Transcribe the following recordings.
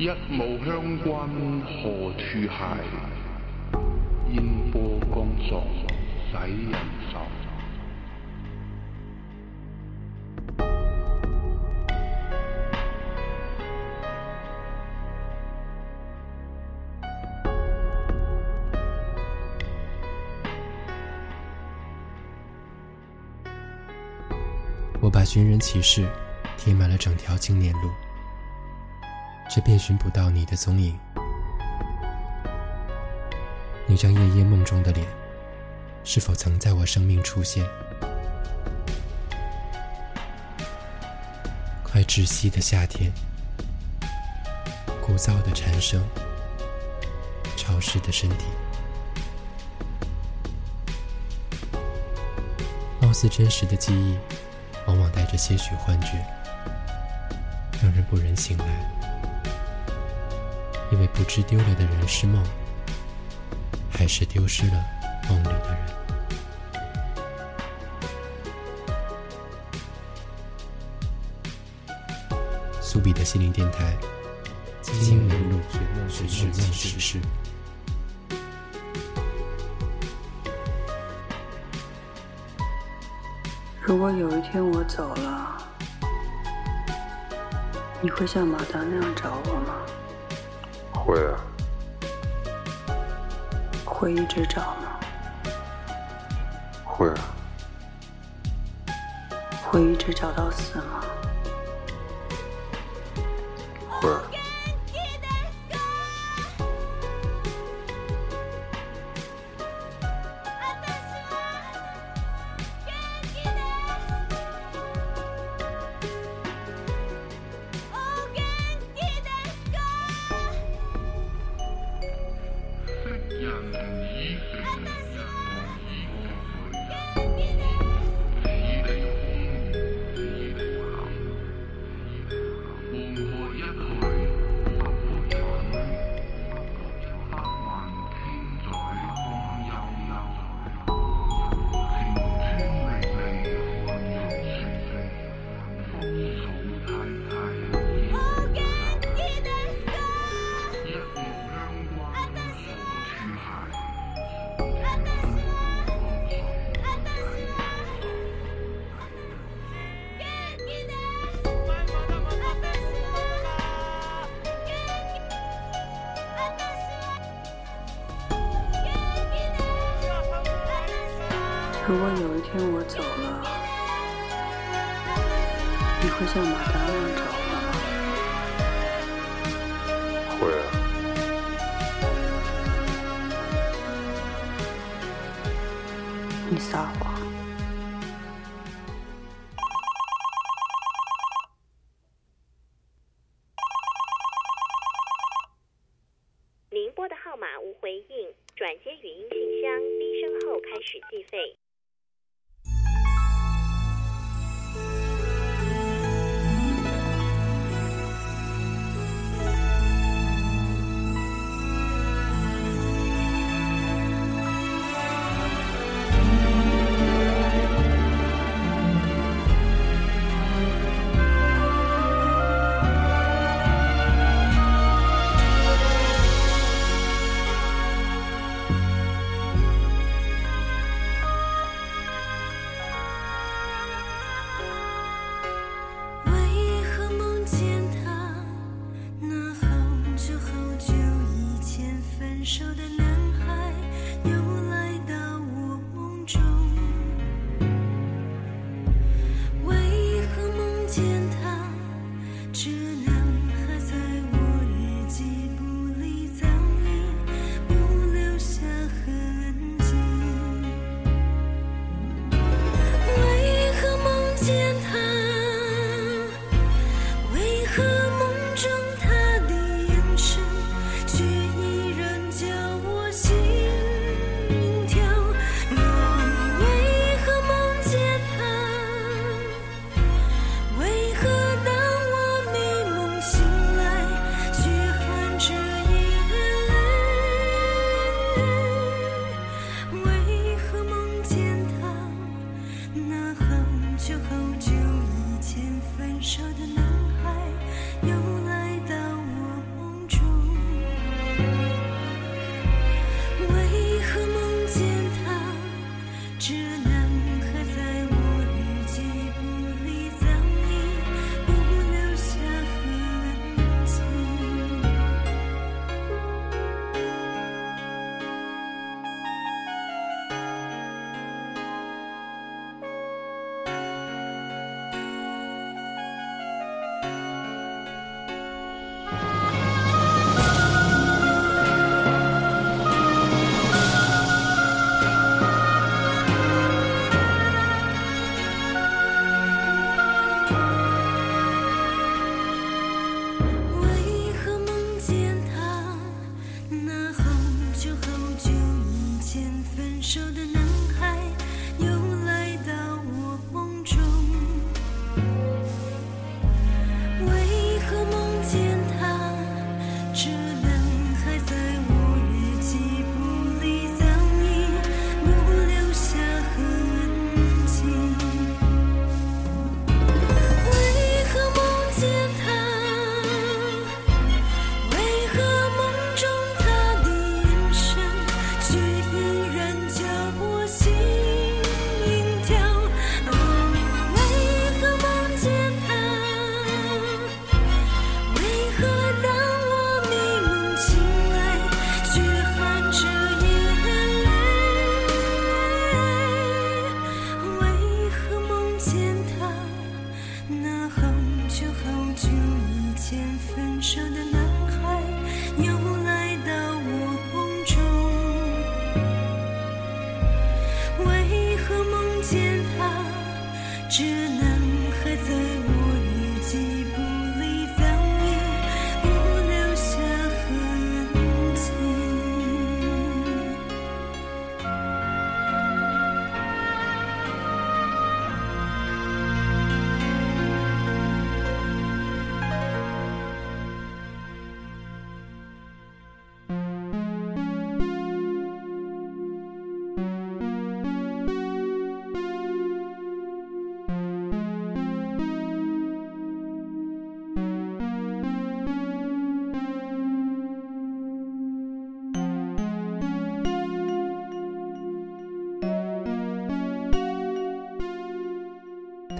一雾乡关何处系？烟波江上使人愁。我把寻人启事贴满了整条青年路。却遍寻不到你的踪影，那张夜夜梦中的脸，是否曾在我生命出现？快窒息的夏天，枯燥的蝉声，潮湿的身体，貌似真实的记忆，往往带着些许幻觉，让人不忍醒来。因为不知丢了的人是梦，还是丢失了梦里的人。苏比的心灵电台，金门路，水墨石室。如果有一天我走了，你会像马达那样找我吗？会啊，会一直找吗？会啊，会一直找到死吗？会。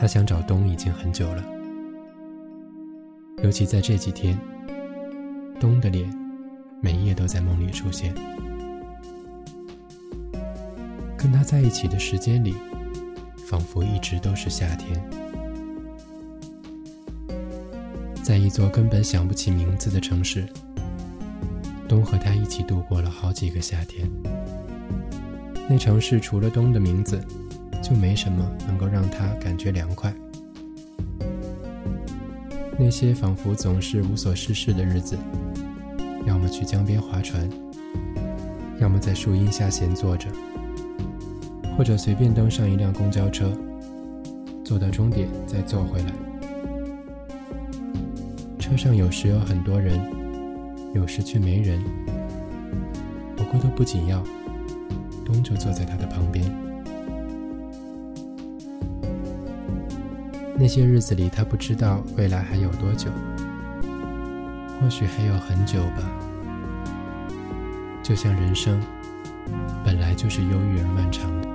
想找冬已经很久了，尤其在这几天，冬的脸每夜都在梦里出现。跟他在一起的时间里，仿佛一直都是夏天。在一座根本想不起名字的城市，冬和他一起度过了好几个夏天。那城市除了冬的名字。就没什么能够让他感觉凉快。那些仿佛总是无所事事的日子，要么去江边划船，要么在树荫下闲坐着，或者随便登上一辆公交车，坐到终点再坐回来。车上有时有很多人，有时却没人，不过都不紧要。东就坐在他的旁边。那些日子里，他不知道未来还有多久，或许还有很久吧。就像人生本来就是忧郁而漫长的。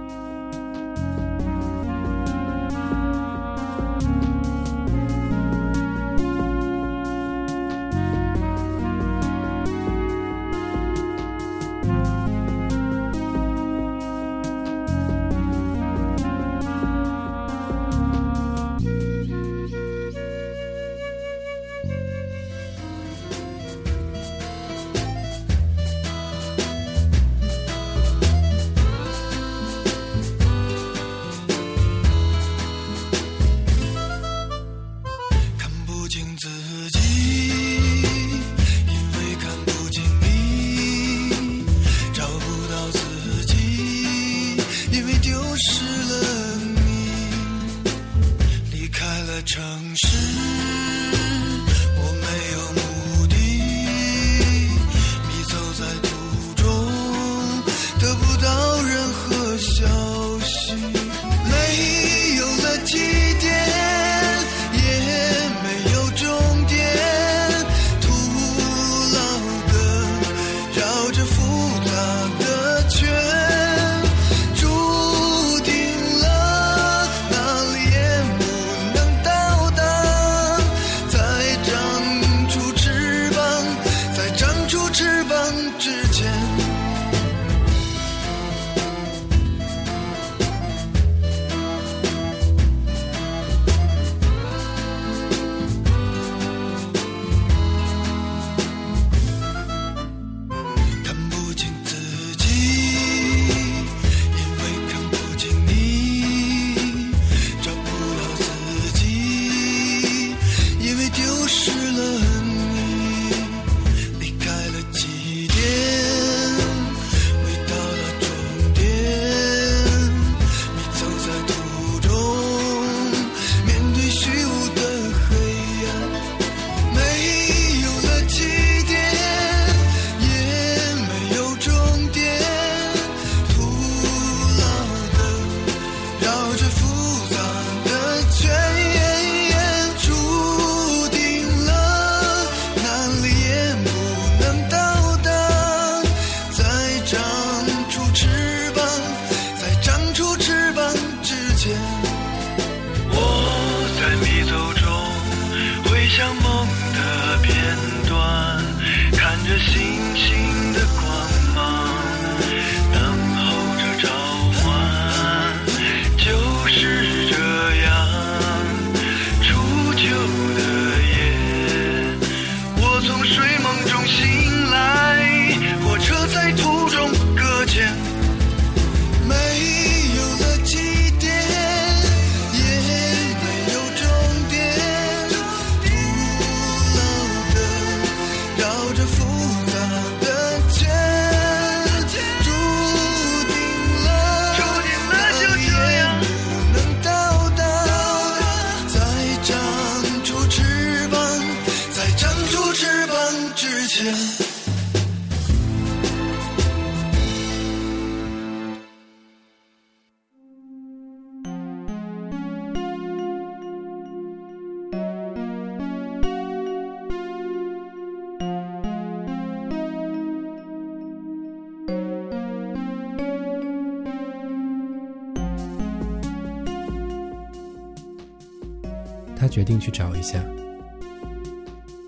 决定去找一下，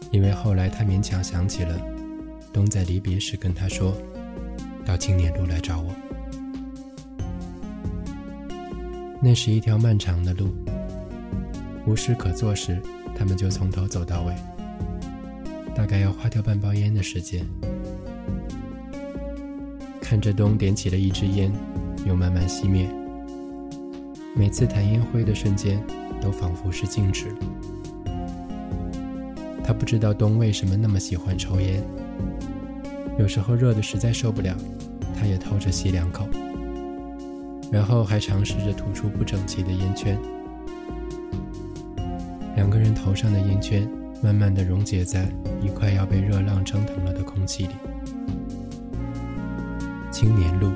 因为后来他勉强想起了，东在离别时跟他说，到青年路来找我。那是一条漫长的路，无事可做时，他们就从头走到尾，大概要花掉半包烟的时间。看着东点起了一支烟，又慢慢熄灭，每次弹烟灰的瞬间。都仿佛是静止。了。他不知道冬为什么那么喜欢抽烟，有时候热的实在受不了，他也偷着吸两口，然后还尝试着吐出不整齐的烟圈。两个人头上的烟圈慢慢的溶解在一块要被热浪蒸腾了的空气里。青年路，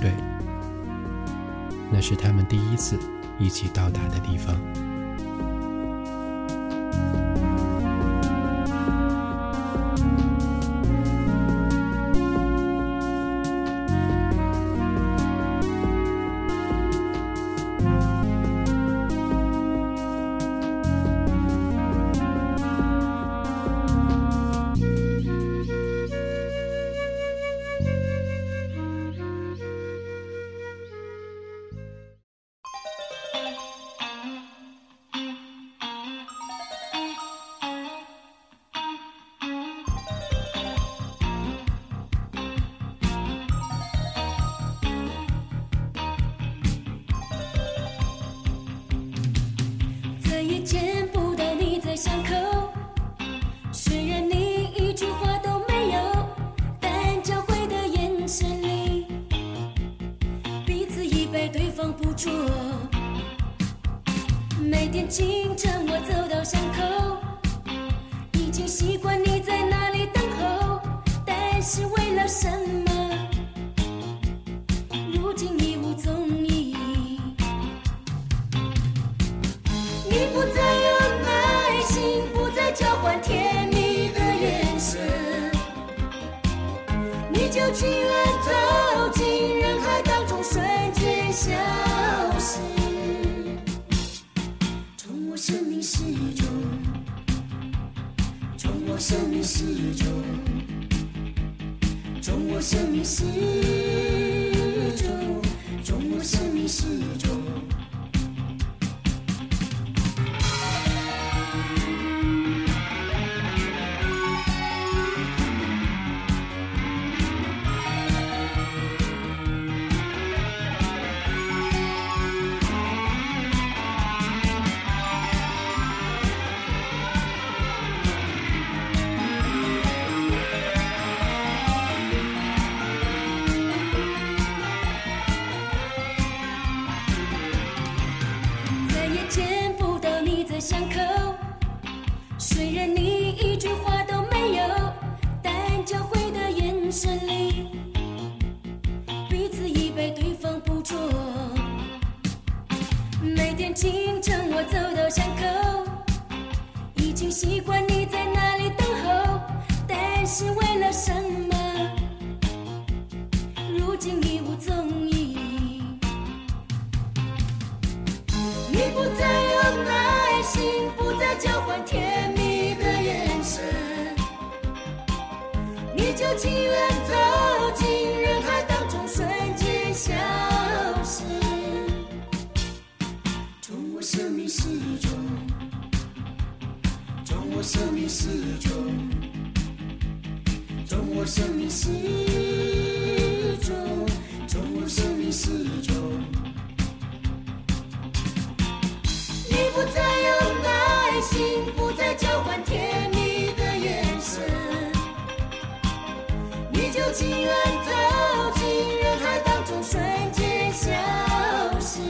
对，那是他们第一次。一起到达的地方。情愿走进人海当中，瞬间消失。从我生命始终，从我生命始终。从我生命始终。从我生命始终。为了什么？如今已无踪影。你不再有耐心，不再交换甜蜜的眼神。你就情愿走进人海当中，瞬间消失。从我生命始终，从我生命始终。从我生命四周，从我生命四周。你不再有耐心，不再交换甜蜜的眼神。你就情愿走进人海当中，瞬间消失。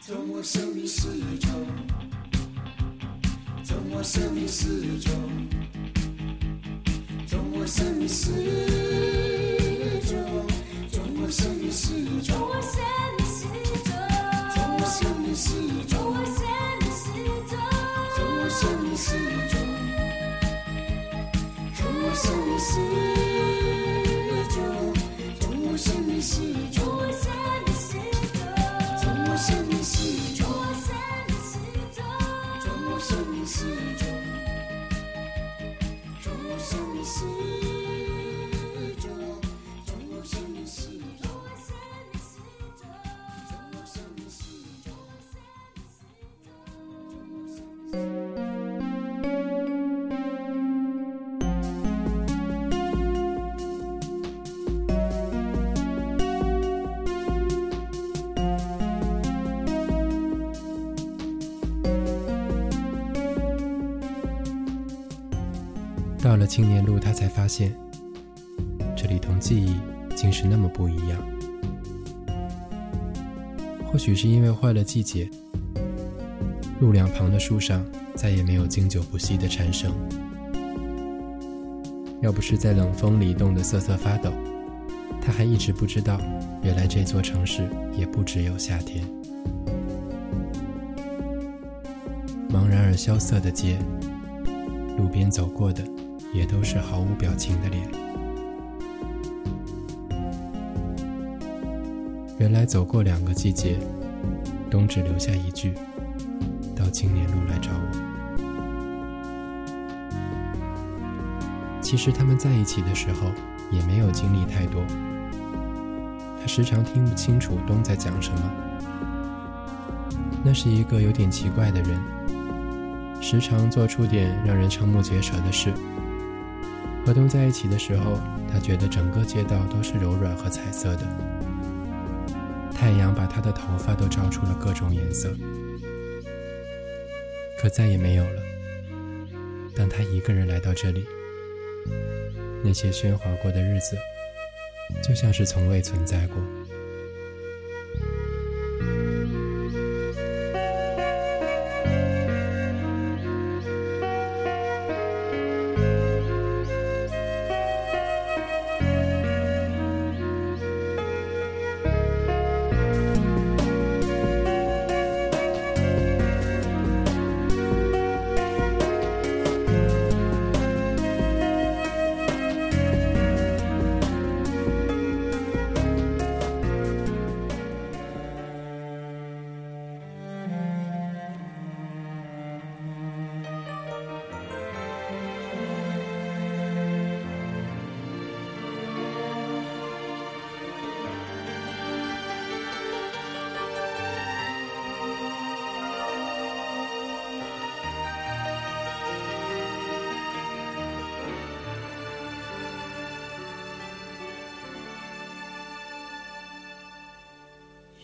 从我生命四周，从我生命四周。我向你示众，我向你示众，我向你示众，我向你示众，我向你示众，我向你示众，我向你示众。青年路，他才发现，这里同记忆竟是那么不一样。或许是因为换了季节，路两旁的树上再也没有经久不息的蝉声。要不是在冷风里冻得瑟瑟发抖，他还一直不知道，原来这座城市也不只有夏天。茫然而萧瑟的街，路边走过的。也都是毫无表情的脸。原来走过两个季节，冬只留下一句：“到青年路来找我。”其实他们在一起的时候，也没有经历太多。他时常听不清楚冬在讲什么。那是一个有点奇怪的人，时常做出点让人瞠目结舌的事。和冬在一起的时候，他觉得整个街道都是柔软和彩色的，太阳把他的头发都照出了各种颜色。可再也没有了。当他一个人来到这里，那些喧哗过的日子，就像是从未存在过。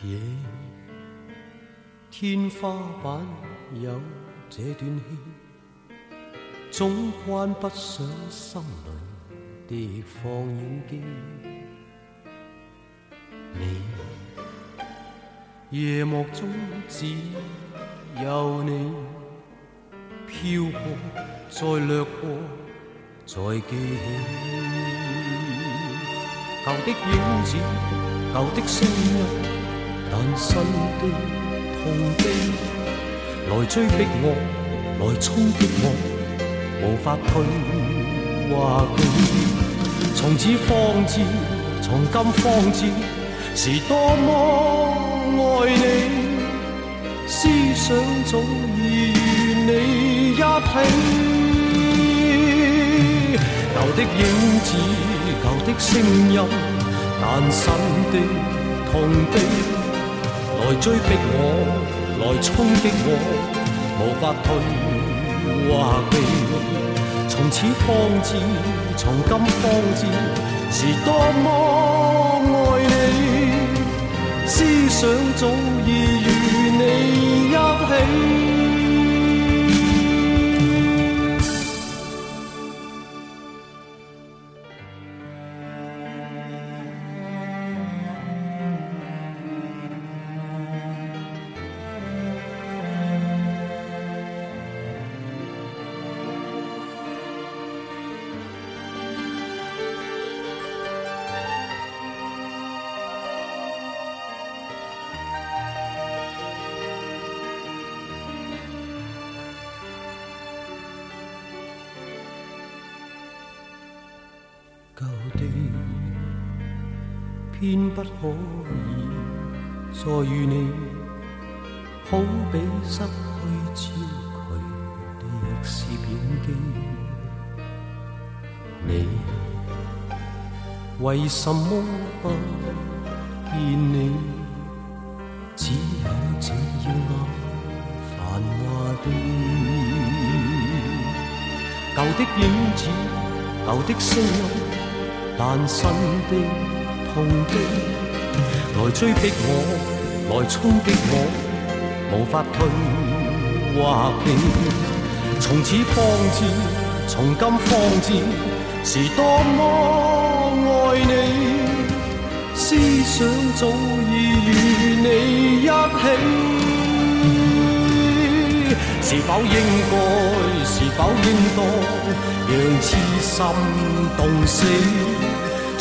夜天花板有这段戏，总关不上心里的放映机。你夜幕中只有你飘过，再掠过，再记起，旧的影子，旧的声音。但新的痛悲来追逼我，来冲击我，无法退或避。从此方知，从今方知，是多么爱你。思想早已与你一起，旧的影子，旧的声音，但新的痛悲。来追逼我，来冲击我，无法退或避。从此方知，从今方知，是多么爱你。思想早已。偏不可以再遇你，好比失去焦距的摄影机。你为什么不见你？只有这耀眼繁华地，旧的影子，旧的声音，但新的。痛的，来追逼我，来冲击我，无法退或避。从此方知，从今方知，是多么爱你。思想早已与你一起，是否应该，是否应当，让痴心冻死？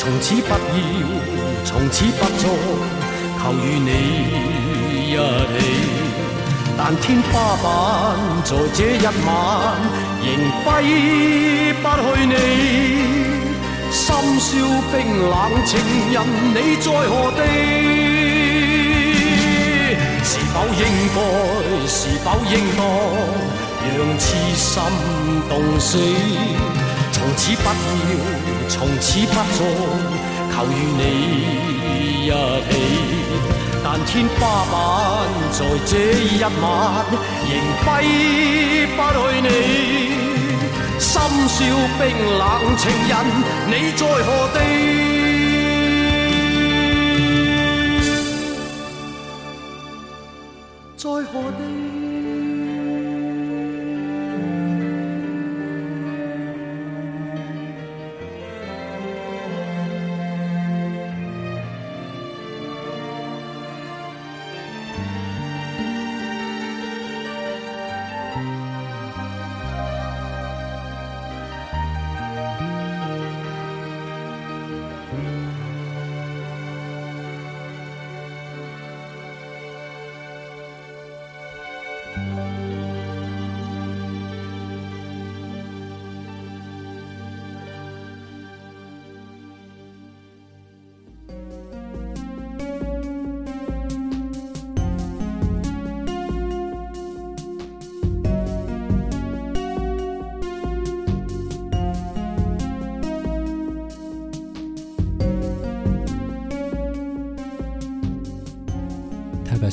从此不要，从此不再，求与你一起。但天花板在这一晚，仍挥不去你。心宵冰冷，情人你在何地？是否应该，是否应当，让痴心冻死？从此不要。从此不再求与你一起，但天花板在这一晚仍挥不去你。深宵冰冷，情人你在何地？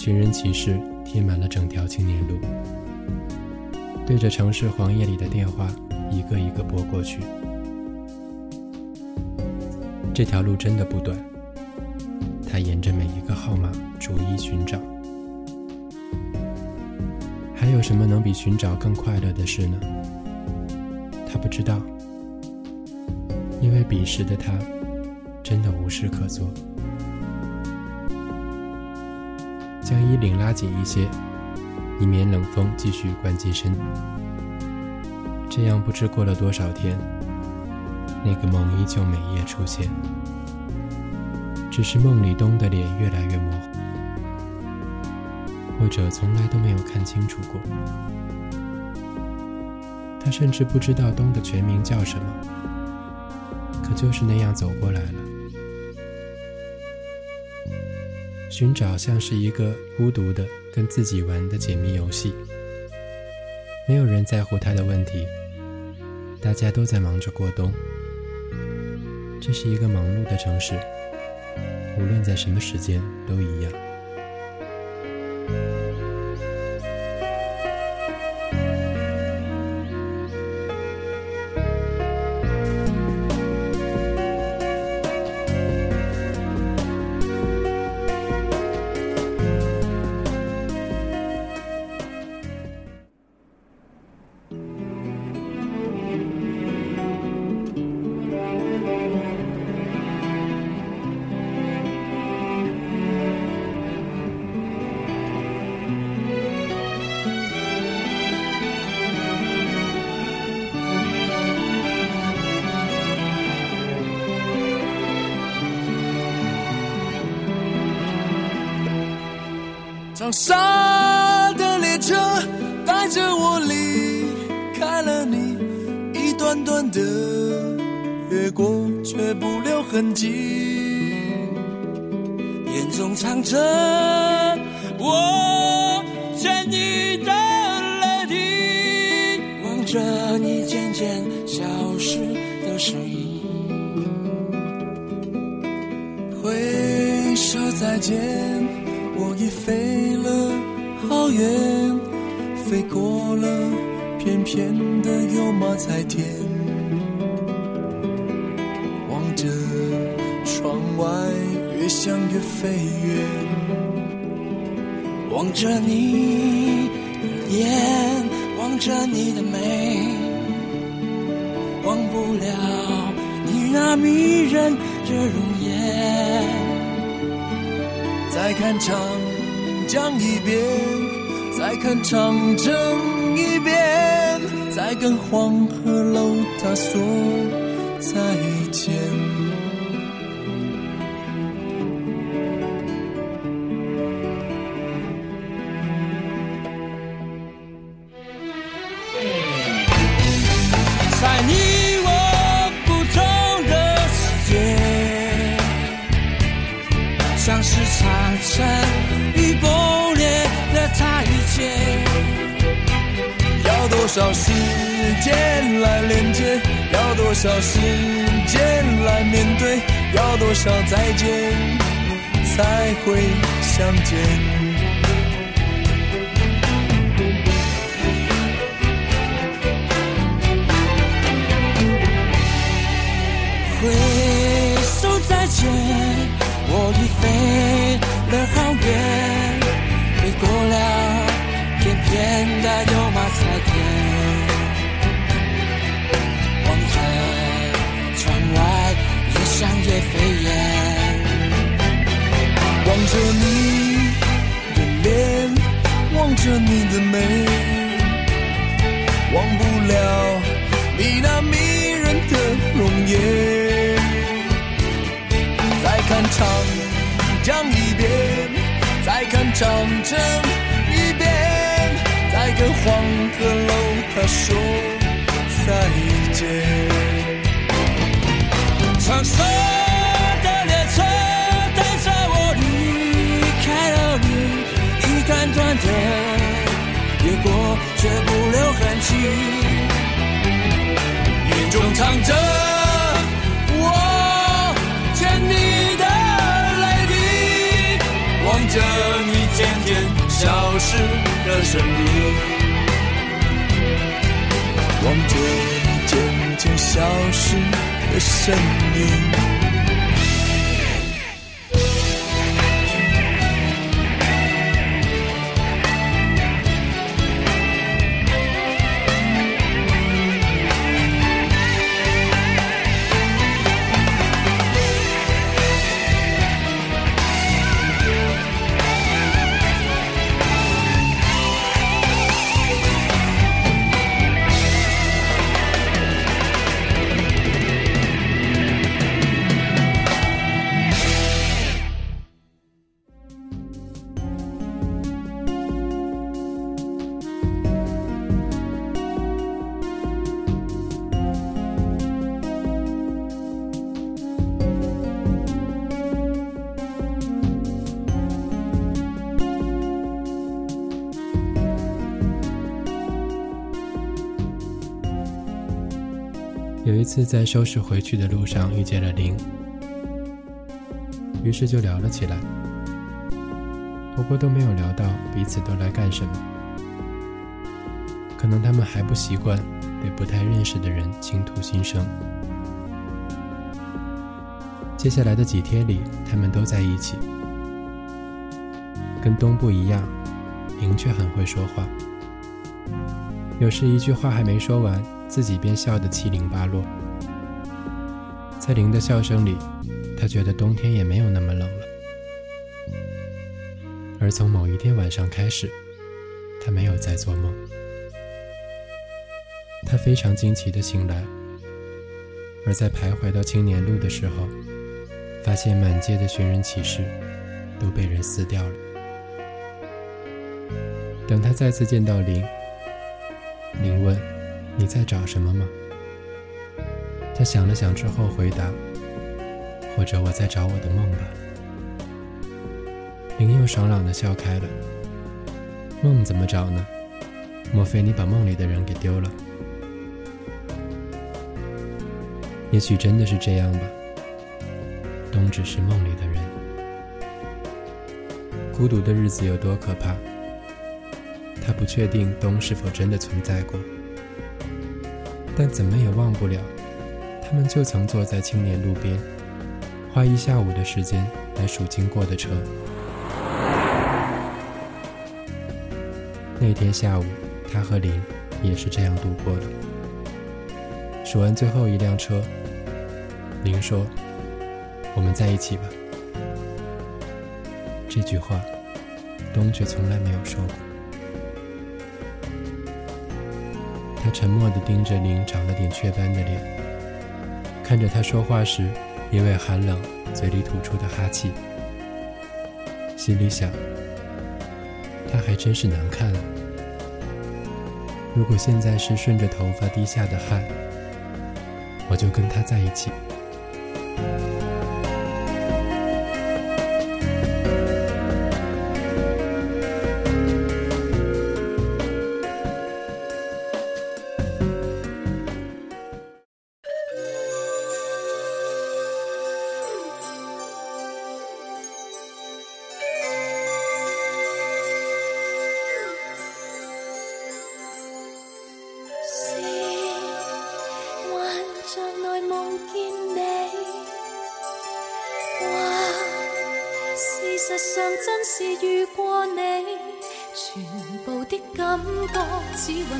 寻人启事贴满了整条青年路，对着城市黄页里的电话，一个一个拨过去。这条路真的不短，他沿着每一个号码逐一寻找。还有什么能比寻找更快乐的事呢？他不知道，因为彼时的他真的无事可做。将衣领拉紧一些，以免冷风继续灌进身。这样不知过了多少天，那个梦依旧每夜出现，只是梦里东的脸越来越模糊，或者从来都没有看清楚过。他甚至不知道东的全名叫什么，可就是那样走过来了。寻找像是一个孤独的跟自己玩的解谜游戏，没有人在乎他的问题，大家都在忙着过冬。这是一个忙碌的城市，无论在什么时间都一样。短的越过，却不留痕迹。眼中藏着我歉意的泪滴，望着你渐渐消失的身影。挥手再见，我已飞了好远，飞过了片片的油麻菜田。越想越飞越望着你的眼，望着你的美，忘不了你那迷人的容颜。再看长江一遍，再看长城一遍，再跟黄鹤楼它说再见。是长城已崩裂的台阶，要多少时间来连接？要多少时间来面对？要多少再见才会相见？回首再见。我已飞了好远，飞过了片片的油麻菜田，望着窗外日想也飞燕，望着你的脸，望着你的美，忘不了你那迷人的容颜。看长江一遍，再看长城一遍，再跟黄河楼他说再见。长沙的列车带着我离开了你，一段段的越过，却不留痕迹。逝的声音，望着你渐渐消失的身影。次在收拾回去的路上遇见了林，于是就聊了起来，不过都没有聊到彼此都来干什么，可能他们还不习惯对不太认识的人倾吐心声。接下来的几天里，他们都在一起，跟东不一样，林却很会说话，有时一句话还没说完，自己便笑得七零八落。在林的笑声里，他觉得冬天也没有那么冷了。而从某一天晚上开始，他没有再做梦。他非常惊奇的醒来，而在徘徊到青年路的时候，发现满街的寻人启事都被人撕掉了。等他再次见到林，林问：“你在找什么吗？”他想了想之后回答：“或者我在找我的梦吧。”林又爽朗的笑开了：“梦怎么找呢？莫非你把梦里的人给丢了？也许真的是这样吧。冬只是梦里的人。孤独的日子有多可怕？他不确定冬是否真的存在过，但怎么也忘不了。”他们就曾坐在青年路边，花一下午的时间来数经过的车。那天下午，他和林也是这样度过的。数完最后一辆车，林说：“我们在一起吧。”这句话，冬却从来没有说过。他沉默地盯着林长了点雀斑的脸。看着他说话时，因为寒冷嘴里吐出的哈气，心里想，他还真是难看啊。如果现在是顺着头发滴下的汗，我就跟他在一起。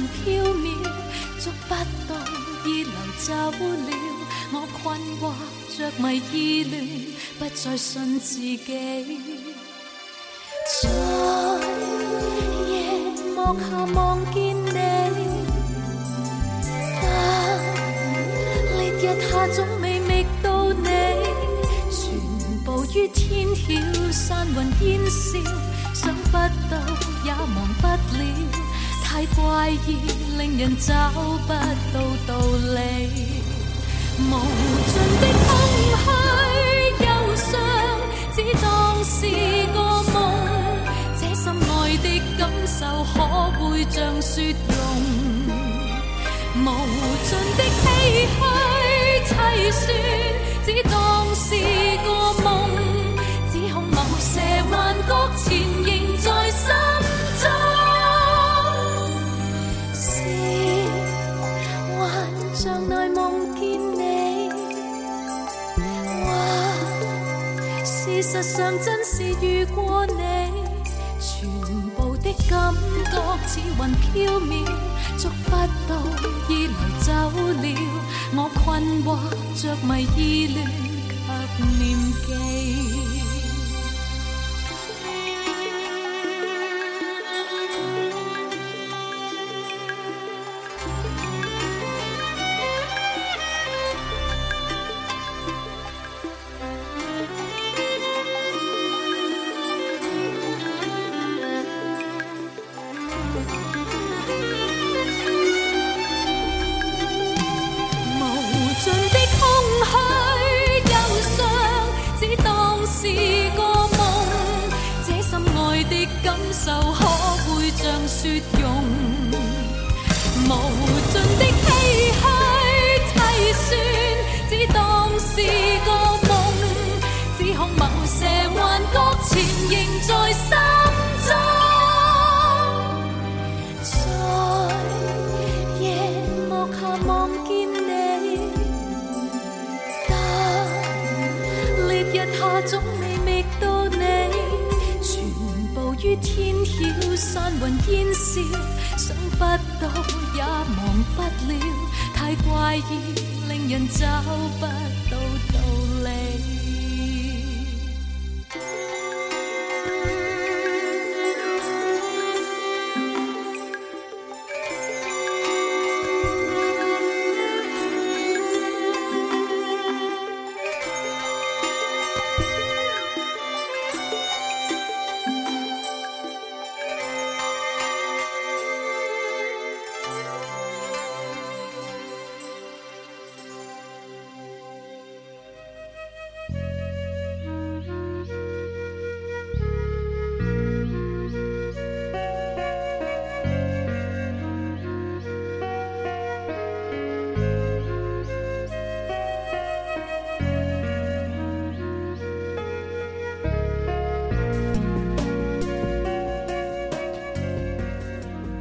飘渺，捉不到，已流走了。我困惑、着迷、意乱，不再信自己。在夜幕下望见你，但烈日下总未觅到你。全部于天晓，散云烟消，想不到，也忘不了。太怪异，令人找不到道理。无尽的空虚忧伤，只当是个梦。这心爱的感受，可会像雪融？无尽的唏嘘凄酸，只当是个梦。只恐某些幻觉。实上，真是遇过你，全部的感觉似云飘渺，捉不到，已流走了。我困惑、着迷、意乱及念记。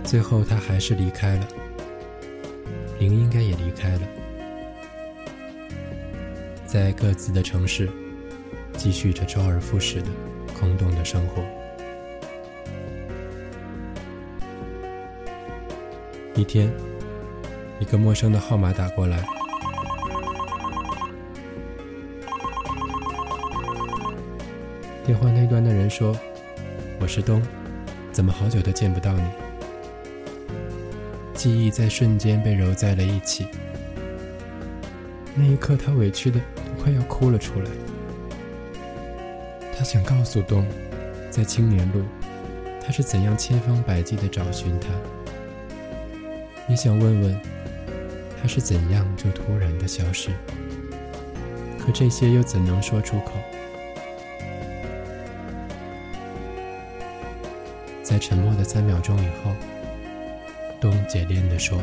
最后，他还是离开了。林应该也离开了，在各自的城市，继续着周而复始的空洞的生活。一天，一个陌生的号码打过来，电话那端的人说：“我是东，怎么好久都见不到你？”记忆在瞬间被揉在了一起。那一刻，他委屈的快要哭了出来。他想告诉冬，在青年路，他是怎样千方百计的找寻他，也想问问他是怎样就突然的消失。可这些又怎能说出口？在沉默的三秒钟以后。动姐恋地说：“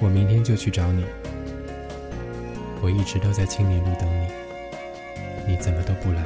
我明天就去找你，我一直都在青年路等你，你怎么都不来？”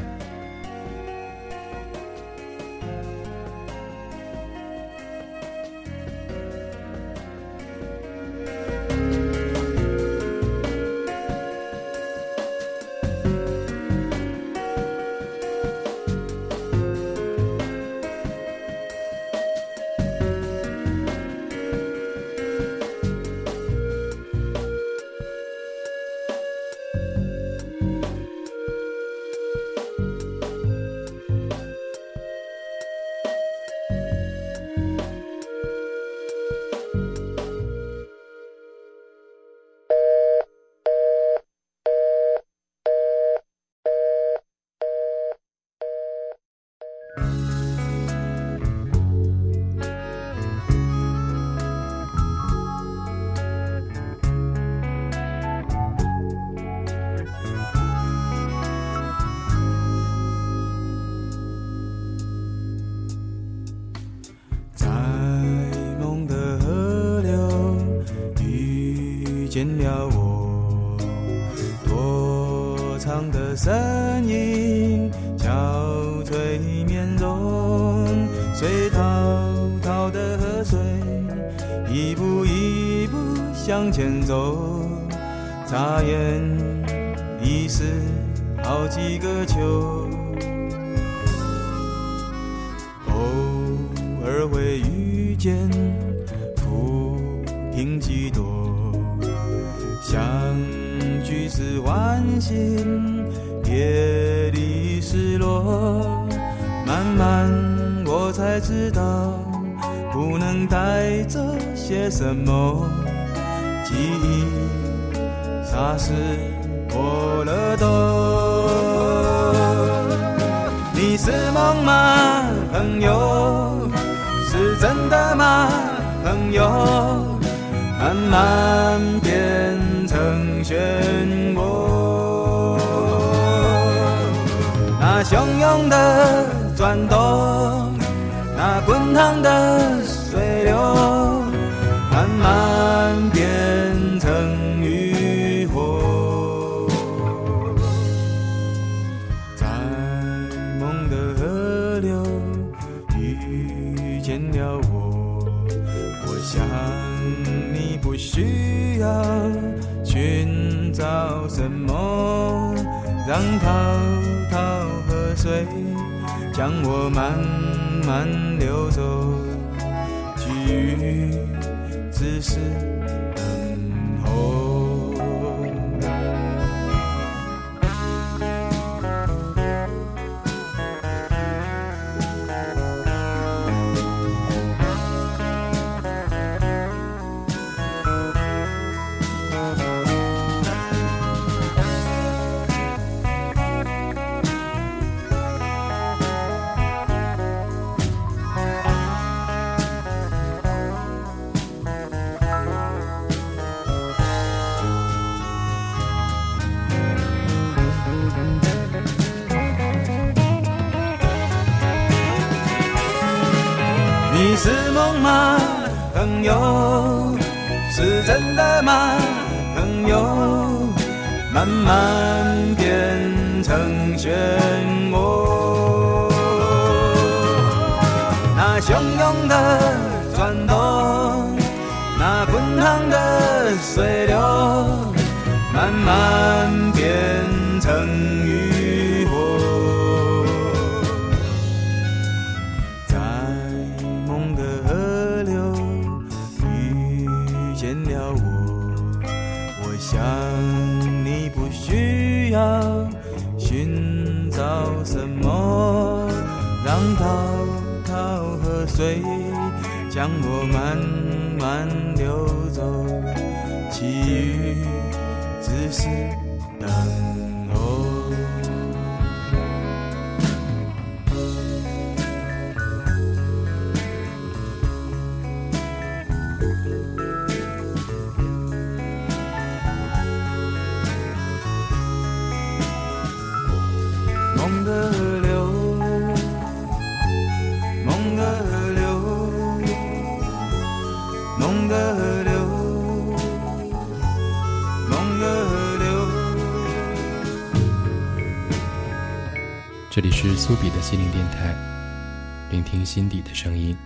见了我，多长的身影，憔悴面容，随滔滔的河水，一步一步向前走，眨眼已是好几个秋。些什么记忆？霎时过了洞。你是梦吗，朋友？是真的吗，朋友？慢慢变成漩涡。那汹涌的转动，那滚烫的。汹涌的转动，那滚烫的水流，慢慢变成。雨。让我们。这里是苏比的心灵电台，聆听心底的声音。